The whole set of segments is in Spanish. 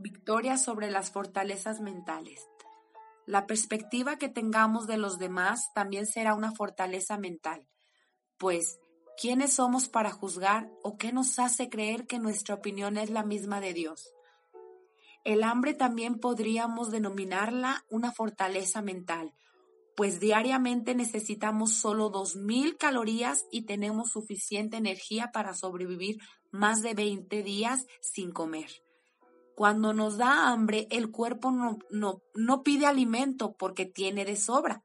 Victoria sobre las fortalezas mentales. La perspectiva que tengamos de los demás también será una fortaleza mental, pues ¿quiénes somos para juzgar o qué nos hace creer que nuestra opinión es la misma de Dios? El hambre también podríamos denominarla una fortaleza mental, pues diariamente necesitamos solo 2.000 calorías y tenemos suficiente energía para sobrevivir más de 20 días sin comer. Cuando nos da hambre, el cuerpo no, no, no pide alimento porque tiene de sobra.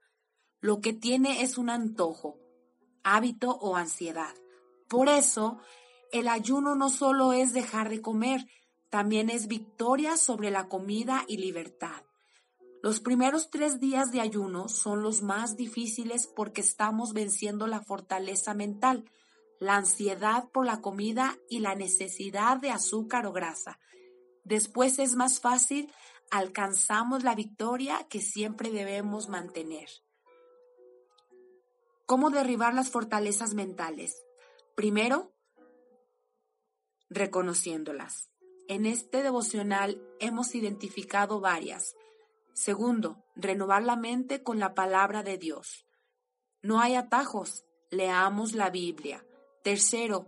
Lo que tiene es un antojo, hábito o ansiedad. Por eso, el ayuno no solo es dejar de comer, también es victoria sobre la comida y libertad. Los primeros tres días de ayuno son los más difíciles porque estamos venciendo la fortaleza mental, la ansiedad por la comida y la necesidad de azúcar o grasa. Después es más fácil, alcanzamos la victoria que siempre debemos mantener. ¿Cómo derribar las fortalezas mentales? Primero, reconociéndolas. En este devocional hemos identificado varias. Segundo, renovar la mente con la palabra de Dios. No hay atajos, leamos la Biblia. Tercero,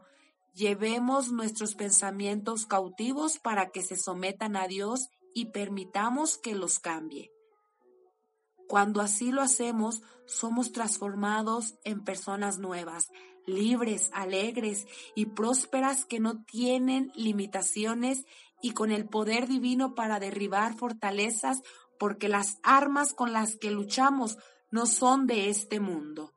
llevemos nuestros pensamientos cautivos para que se sometan a Dios y permitamos que los cambie. Cuando así lo hacemos, somos transformados en personas nuevas, libres, alegres y prósperas que no tienen limitaciones y con el poder divino para derribar fortalezas porque las armas con las que luchamos no son de este mundo.